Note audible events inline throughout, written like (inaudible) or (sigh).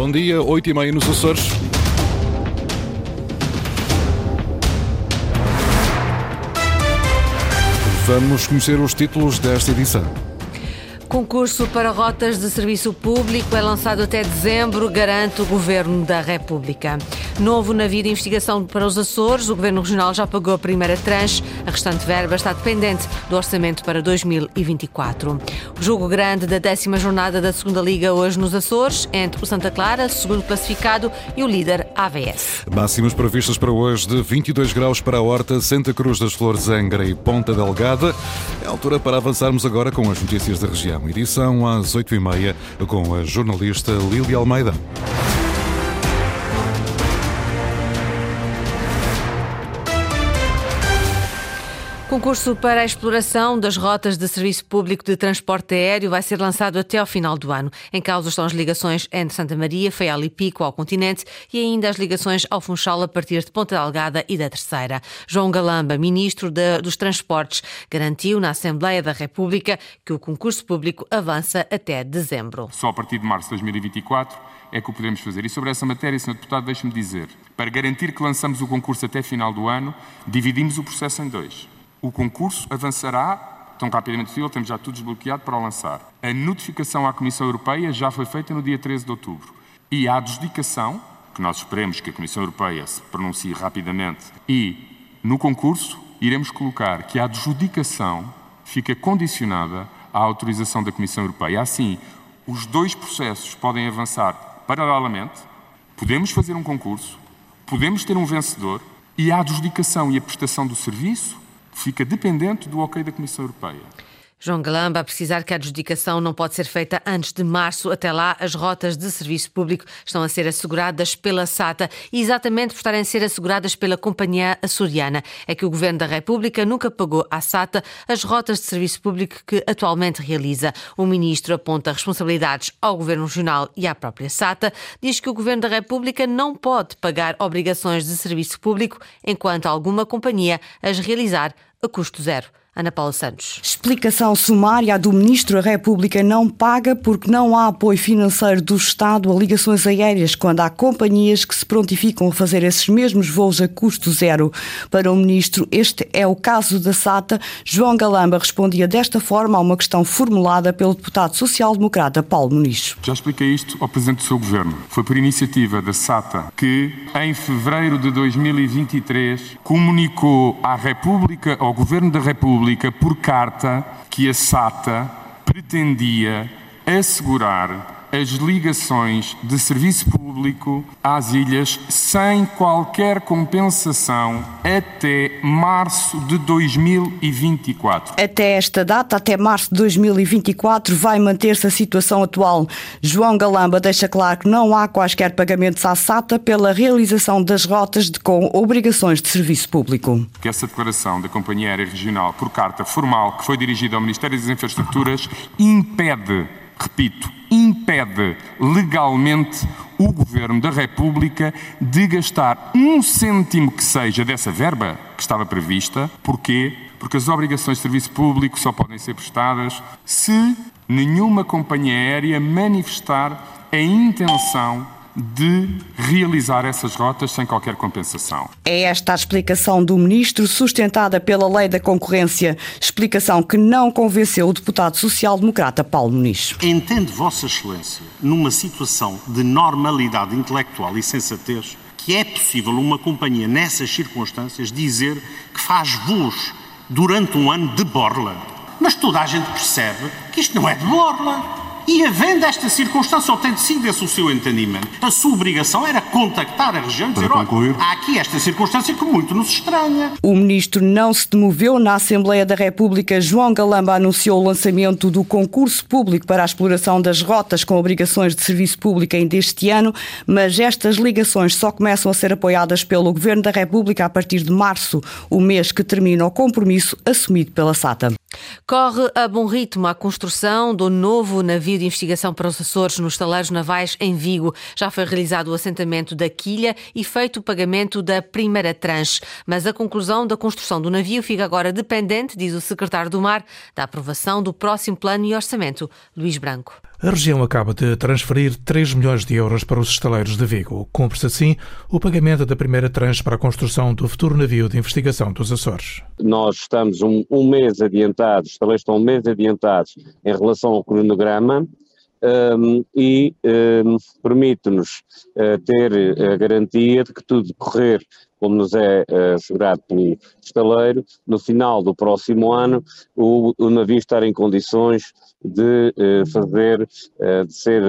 Bom dia, 8 e meia nos Açores. Vamos conhecer os títulos desta edição. Concurso para rotas de serviço público é lançado até dezembro, garante o Governo da República. Novo navio de investigação para os Açores, o Governo Regional já pagou a primeira tranche, a restante verba está dependente do orçamento para 2024. O jogo grande da décima jornada da Segunda Liga hoje nos Açores, entre o Santa Clara, segundo classificado, e o líder AVS. Máximas previstas para hoje de 22 graus para a Horta, Santa Cruz das Flores, Angra e Ponta Delgada. É altura para avançarmos agora com as notícias da região edição às 8h30 com a jornalista Lília Almeida. Concurso para a exploração das rotas de serviço público de transporte aéreo vai ser lançado até ao final do ano. Em causa estão as ligações entre Santa Maria, Feial e Pico ao continente e ainda as ligações ao Funchal a partir de Ponta Delgada e da Terceira. João Galamba, ministro de, dos Transportes, garantiu na Assembleia da República que o concurso público avança até dezembro. Só a partir de março de 2024 é que o podemos fazer. E sobre essa matéria, Sr. Deputado, deixe-me dizer, para garantir que lançamos o concurso até final do ano, dividimos o processo em dois. O concurso avançará tão rapidamente possível, temos já tudo desbloqueado para o lançar. A notificação à Comissão Europeia já foi feita no dia 13 de outubro. E a adjudicação, que nós esperemos que a Comissão Europeia se pronuncie rapidamente, e no concurso iremos colocar que a adjudicação fica condicionada à autorização da Comissão Europeia. Assim, os dois processos podem avançar paralelamente, podemos fazer um concurso, podemos ter um vencedor e a adjudicação e a prestação do serviço fica dependente do ok da Comissão Europeia. João Galamba a precisar que a adjudicação não pode ser feita antes de março. Até lá, as rotas de serviço público estão a ser asseguradas pela SATA e exatamente por estarem a ser asseguradas pela companhia açoriana. É que o Governo da República nunca pagou à SATA as rotas de serviço público que atualmente realiza. O Ministro aponta responsabilidades ao Governo Regional e à própria SATA. Diz que o Governo da República não pode pagar obrigações de serviço público enquanto alguma companhia as realizar a custo zero. Ana Paula Santos. Explicação sumária do Ministro da República não paga porque não há apoio financeiro do Estado a ligações aéreas quando há companhias que se prontificam a fazer esses mesmos voos a custo zero. Para o Ministro, este é o caso da SATA. João Galamba respondia desta forma a uma questão formulada pelo deputado social-democrata Paulo Muniz. Já expliquei isto ao Presidente do seu Governo. Foi por iniciativa da SATA que, em fevereiro de 2023, comunicou à República, ao Governo da República, República por carta que a SATA pretendia assegurar as ligações de serviço público às ilhas sem qualquer compensação até março de 2024. Até esta data, até março de 2024, vai manter-se a situação atual. João Galamba deixa claro que não há quaisquer pagamentos à SATA pela realização das rotas de, com obrigações de serviço público. Que essa declaração da Companhia Aérea Regional, por carta formal que foi dirigida ao Ministério das Infraestruturas, impede repito, impede legalmente o Governo da República de gastar um cêntimo que seja dessa verba que estava prevista. Porquê? Porque as obrigações de serviço público só podem ser prestadas se nenhuma companhia aérea manifestar a intenção de realizar essas rotas sem qualquer compensação. É esta a explicação do ministro, sustentada pela Lei da Concorrência, explicação que não convenceu o deputado social-democrata Paulo Muniz. Entende Vossa Excelência, numa situação de normalidade intelectual e sensatez, que é possível uma companhia nessas circunstâncias dizer que faz voos durante um ano de borla? Mas toda a gente percebe que isto não é de borla. E havendo esta circunstância, ou tendo sido esse o seu entendimento, a sua obrigação era contactar a região e dizer, olha, há aqui esta circunstância que muito nos estranha. O ministro não se demoveu na Assembleia da República. João Galamba anunciou o lançamento do concurso público para a exploração das rotas com obrigações de serviço público ainda este ano, mas estas ligações só começam a ser apoiadas pelo Governo da República a partir de março, o mês que termina o compromisso assumido pela SATA. Corre a bom ritmo a construção do novo navio de investigação para os Açores nos taleiros navais em Vigo. Já foi realizado o assentamento da quilha e feito o pagamento da primeira tranche. Mas a conclusão da construção do navio fica agora dependente, diz o secretário do Mar, da aprovação do próximo plano e orçamento, Luís Branco. A região acaba de transferir 3 milhões de euros para os estaleiros de Vigo. Cumpre-se assim o pagamento da primeira tranche para a construção do futuro navio de investigação dos Açores. Nós estamos um, um mês adiantados, os estaleiros estão um mês adiantados em relação ao cronograma. Um, e um, permite-nos uh, ter a garantia de que tudo correr como nos é uh, assegurado pelo estaleiro, no final do próximo ano o, o navio estar em condições de uh, fazer, uh, de ser,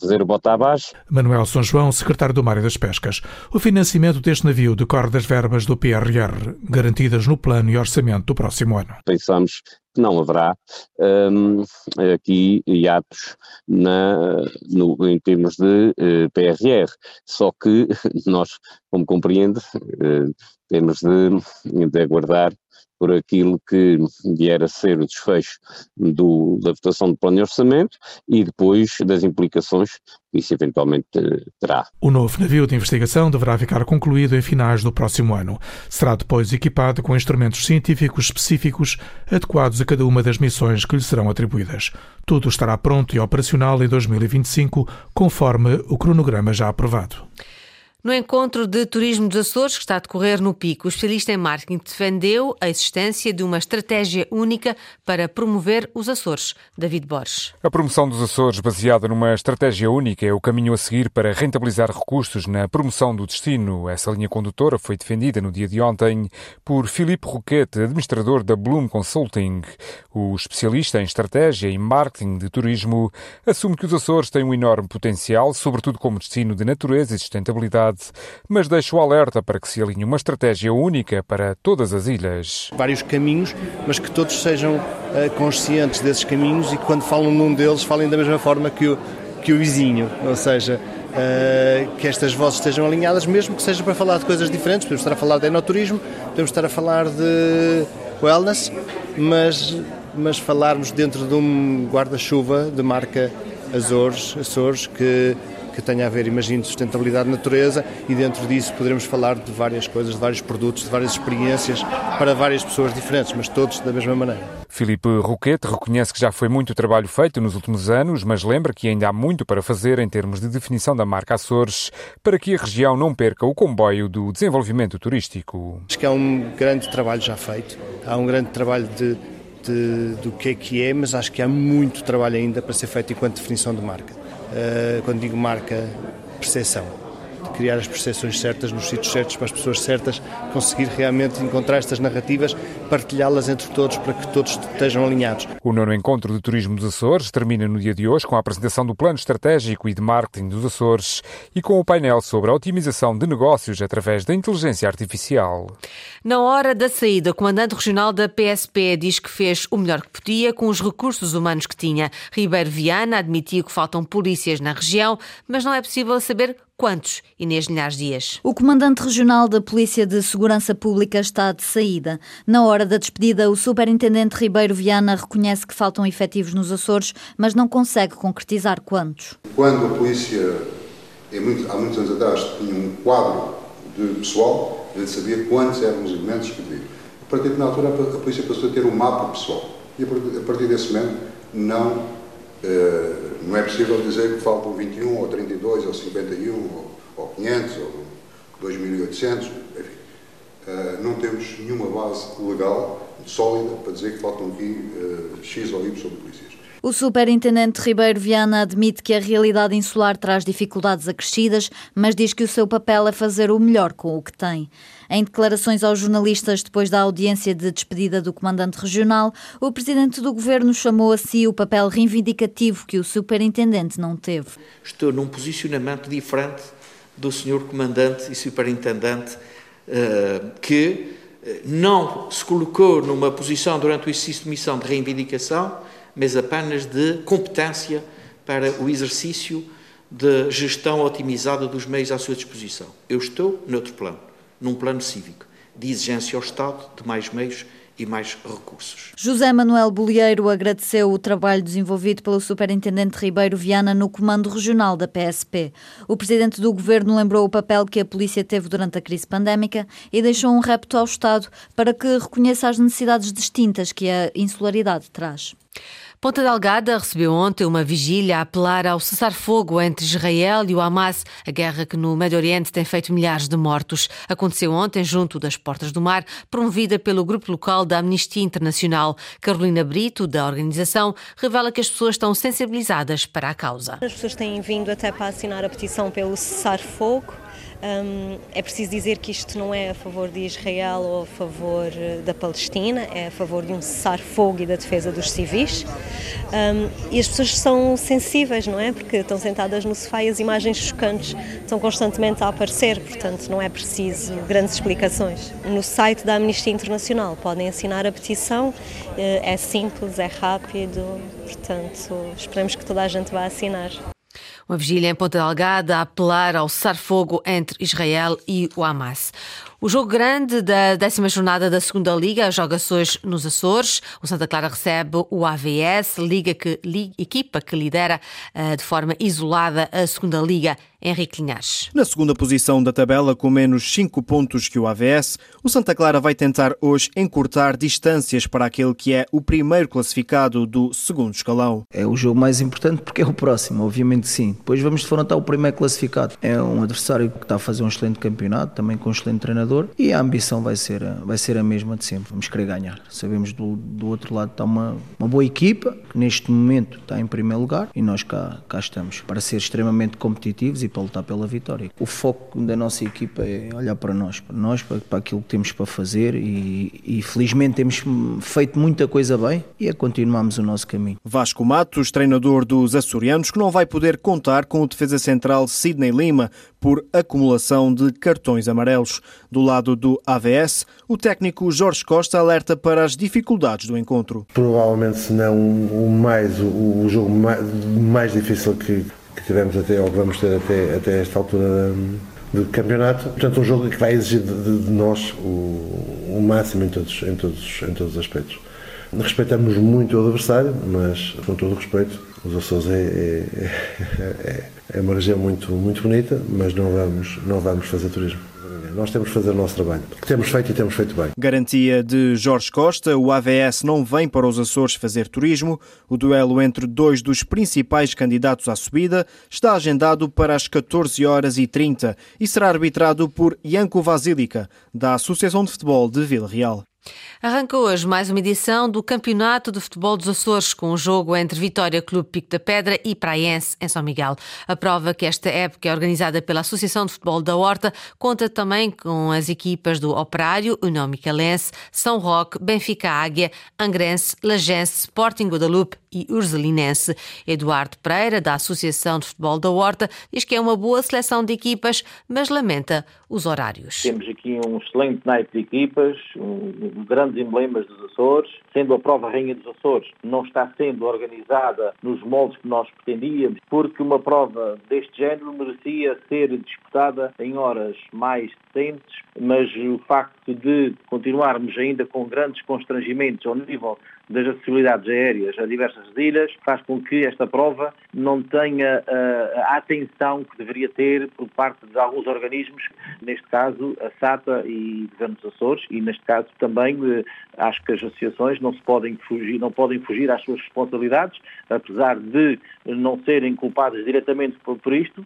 fazer o bota abaixo. Manuel São João, secretário do Mar e das Pescas. O financiamento deste navio decorre das verbas do PRR, garantidas no plano e orçamento do próximo ano. Pensamos que não haverá um, aqui hiatos na, no, em termos de PRR, só que (laughs) nós, como compreende, uh, temos de, de aguardar por aquilo que vier a ser o desfecho do, da votação do plano de orçamento e depois das implicações que isso eventualmente terá. O novo navio de investigação deverá ficar concluído em finais do próximo ano. Será depois equipado com instrumentos científicos específicos adequados a cada uma das missões que lhe serão atribuídas. Tudo estará pronto e operacional em 2025, conforme o cronograma já aprovado. No encontro de turismo dos Açores, que está a decorrer no Pico, o especialista em marketing defendeu a existência de uma estratégia única para promover os Açores. David Borges. A promoção dos Açores, baseada numa estratégia única, é o caminho a seguir para rentabilizar recursos na promoção do destino. Essa linha condutora foi defendida no dia de ontem por Filipe Roquete, administrador da Bloom Consulting. O especialista em estratégia e marketing de turismo assume que os Açores têm um enorme potencial, sobretudo como destino de natureza e sustentabilidade mas deixa o alerta para que se alinhe uma estratégia única para todas as ilhas. Vários caminhos, mas que todos sejam uh, conscientes desses caminhos e que quando falam num deles falem da mesma forma que o, que o vizinho, ou seja, Uh, que estas vozes estejam alinhadas, mesmo que seja para falar de coisas diferentes. Podemos estar a falar de enoturismo, podemos estar a falar de wellness, mas, mas falarmos dentro de um guarda-chuva de marca Azores, Açores, que que tenha a ver, imagino, sustentabilidade de natureza e dentro disso poderemos falar de várias coisas, de vários produtos, de várias experiências para várias pessoas diferentes, mas todos da mesma maneira. Filipe Roquete reconhece que já foi muito trabalho feito nos últimos anos, mas lembra que ainda há muito para fazer em termos de definição da marca Açores para que a região não perca o comboio do desenvolvimento turístico. Acho que há um grande trabalho já feito, há um grande trabalho de, de, do que é que é, mas acho que há muito trabalho ainda para ser feito enquanto definição de marca. Eh, quando digo marca, percepção. Criar as percepções certas nos sítios certos para as pessoas certas, conseguir realmente encontrar estas narrativas, partilhá-las entre todos para que todos estejam alinhados. O nono encontro de turismo dos Açores termina no dia de hoje com a apresentação do plano estratégico e de marketing dos Açores e com o painel sobre a otimização de negócios através da inteligência artificial. Na hora da saída, o comandante regional da PSP diz que fez o melhor que podia com os recursos humanos que tinha. Ribeiro Viana admitiu que faltam polícias na região, mas não é possível saber Quantos, Inês Linhares Dias? O comandante regional da Polícia de Segurança Pública está de saída. Na hora da despedida, o superintendente Ribeiro Viana reconhece que faltam efetivos nos Açores, mas não consegue concretizar quantos. Quando a polícia, há muitos anos atrás, tinha um quadro de pessoal, a gente sabia quantos eram os elementos que devia. A partir de na altura, a polícia passou a ter um mapa pessoal. E a partir desse momento, não eh, não é possível dizer que faltam 21 ou 32 ou 51 ou, ou 500 ou 2.800, enfim. Uh, não temos nenhuma base legal sólida para dizer que faltam aqui uh, X ou Y polícias. O superintendente Ribeiro Viana admite que a realidade insular traz dificuldades acrescidas, mas diz que o seu papel é fazer o melhor com o que tem. Em declarações aos jornalistas depois da audiência de despedida do comandante regional, o presidente do governo chamou a si o papel reivindicativo que o superintendente não teve. Estou num posicionamento diferente do senhor comandante e superintendente eh, que não se colocou numa posição durante o exercício de missão de reivindicação mas apenas de competência para o exercício de gestão otimizada dos meios à sua disposição. Eu estou noutro plano, num plano cívico, de exigência ao Estado de mais meios e mais recursos. José Manuel Bolieiro agradeceu o trabalho desenvolvido pelo Superintendente Ribeiro Viana no Comando Regional da PSP. O Presidente do Governo lembrou o papel que a Polícia teve durante a crise pandémica e deixou um repto ao Estado para que reconheça as necessidades distintas que a insularidade traz. Ponta Delgada recebeu ontem uma vigília a apelar ao cessar-fogo entre Israel e o Hamas, a guerra que no Médio Oriente tem feito milhares de mortos. Aconteceu ontem junto das Portas do Mar, promovida pelo grupo local da Amnistia Internacional. Carolina Brito, da organização, revela que as pessoas estão sensibilizadas para a causa. As pessoas têm vindo até para assinar a petição pelo cessar-fogo um, é preciso dizer que isto não é a favor de Israel ou a favor eh, da Palestina, é a favor de um cessar-fogo e da defesa dos civis. Um, e as pessoas são sensíveis, não é? Porque estão sentadas no sofá e as imagens chocantes estão constantemente a aparecer, portanto não é preciso grandes explicações. No site da Amnistia Internacional podem assinar a petição, eh, é simples, é rápido, portanto esperamos que toda a gente vá assinar. Uma vigília em Ponta Delgada a apelar ao cessar-fogo entre Israel e o Hamas. O jogo grande da décima jornada da segunda Liga joga-se hoje nos Açores. O Santa Clara recebe o AVS, liga que, liga, equipa que lidera uh, de forma isolada a segunda Liga. Henrique Linhares. Na segunda posição da tabela, com menos 5 pontos que o AVS, o Santa Clara vai tentar hoje encurtar distâncias para aquele que é o primeiro classificado do segundo escalão. É o jogo mais importante porque é o próximo, obviamente sim. Depois vamos defrontar o primeiro classificado. É um adversário que está a fazer um excelente campeonato, também com um excelente treinador treinador e a ambição vai ser, vai ser a mesma de sempre. Vamos querer ganhar. Sabemos do, do outro lado está uma, uma boa equipa que neste momento está em primeiro lugar e nós cá, cá estamos para ser extremamente competitivos e para lutar pela vitória. O foco da nossa equipa é olhar para nós, para nós, para, para aquilo que temos para fazer e, e felizmente temos feito muita coisa bem e é continuarmos o nosso caminho. Vasco Matos, treinador dos açorianos, que não vai poder contar com o defesa central Sidney Lima por acumulação de cartões amarelos. Do lado do AVS, o técnico Jorge Costa alerta para as dificuldades do encontro. Provavelmente, se não o, mais, o, jogo mais, mais difícil que, que, tivemos até, ou vamos ter até, até esta altura do campeonato. Portanto, um jogo que vai exigir de, de nós o, o, máximo em todos, em, todos, em todos os aspectos. Respeitamos muito o adversário, mas com todo o respeito, os Açores é, é, é, é uma região muito, muito bonita, mas não vamos, não vamos fazer turismo. Nós temos que fazer o nosso trabalho, que temos feito e temos feito bem. Garantia de Jorge Costa, o AVS não vem para os Açores fazer turismo. O duelo entre dois dos principais candidatos à subida está agendado para as 14 horas e 30 e será arbitrado por Janko Vasilica, da Associação de Futebol de Vila Real. Arranca hoje mais uma edição do Campeonato de Futebol dos Açores, com um jogo entre Vitória Clube Pico da Pedra e Praiense, em São Miguel. A prova que esta época é organizada pela Associação de Futebol da Horta conta também com as equipas do Operário, União Micalense, São Roque, Benfica Águia, Angrense, Lagense, Sporting Guadalupe e Urzelinense. Eduardo Pereira, da Associação de Futebol da Horta, diz que é uma boa seleção de equipas, mas lamenta os horários. Temos aqui um excelente naipe de equipas, um, grandes emblemas dos Açores, sendo a prova Rainha dos Açores não está sendo organizada nos moldes que nós pretendíamos, porque uma prova deste género merecia ser disputada em horas mais decentes, mas o facto de continuarmos ainda com grandes constrangimentos ao nível das acessibilidades aéreas a diversas ilhas faz com que esta prova não tenha uh, a atenção que deveria ter por parte de alguns organismos, neste caso a SATA e o Governo dos Açores, e neste caso também uh, acho que as associações não se podem fugir, não podem fugir às suas responsabilidades, apesar de não serem culpadas diretamente por, por isto.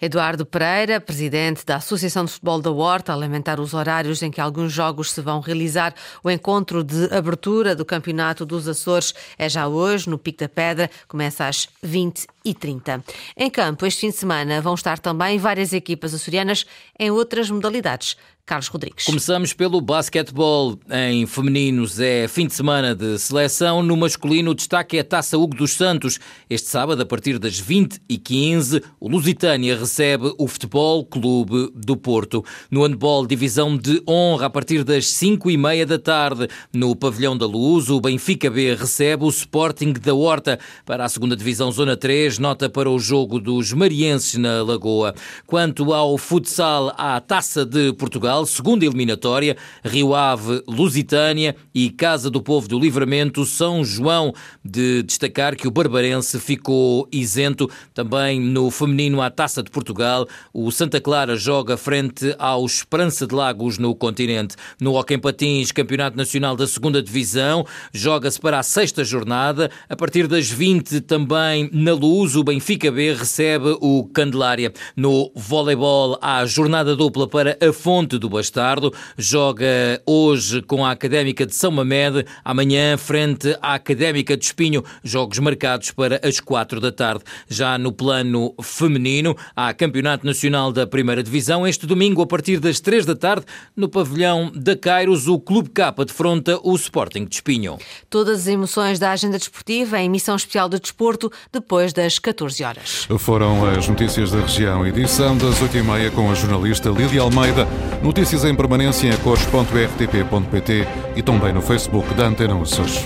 Eduardo Pereira, presidente da Associação de Futebol da Horta, a lamentar os horários em que alguns jogos se vão realizar. O encontro de abertura do Campeonato dos Açores é já hoje, no Pico da Pedra, começa às 20 e 30. Em campo, este fim de semana vão estar também várias equipas açorianas em outras modalidades. Carlos Rodrigues. Começamos pelo basquetebol. Em femininos é fim de semana de seleção. No masculino, o destaque é a Taça Hugo dos Santos. Este sábado, a partir das 20h15, o Lusitânia recebe o Futebol Clube do Porto. No handball, divisão de honra, a partir das 5h30 da tarde. No Pavilhão da Luz, o Benfica B recebe o Sporting da Horta. Para a segunda divisão, Zona 3, fez nota para o jogo dos marienses na Lagoa. Quanto ao futsal à Taça de Portugal, segunda eliminatória, Rio Ave, Lusitânia e Casa do Povo do Livramento, São João, de destacar que o Barbarense ficou isento. Também no feminino à Taça de Portugal, o Santa Clara joga frente ao Esperança de Lagos no continente. No Hockey Patins, Campeonato Nacional da Segunda Divisão, joga-se para a sexta jornada. A partir das 20 também na Luz, o Benfica B recebe o Candelária. No voleibol, há jornada dupla para a Fonte do Bastardo. Joga hoje com a Académica de São Mamed, amanhã frente à Académica de Espinho. Jogos marcados para as quatro da tarde. Já no plano feminino, há Campeonato Nacional da Primeira Divisão. Este domingo, a partir das três da tarde, no pavilhão da Cairos, o Clube K defronta o Sporting de Espinho. Todas as emoções da agenda desportiva em emissão especial de desporto, depois das 14 horas. Foram as notícias da região, edição das 8h30 com a jornalista Lídia Almeida. Notícias em permanência em cores.rtp.pt e também no Facebook da Antena Açores.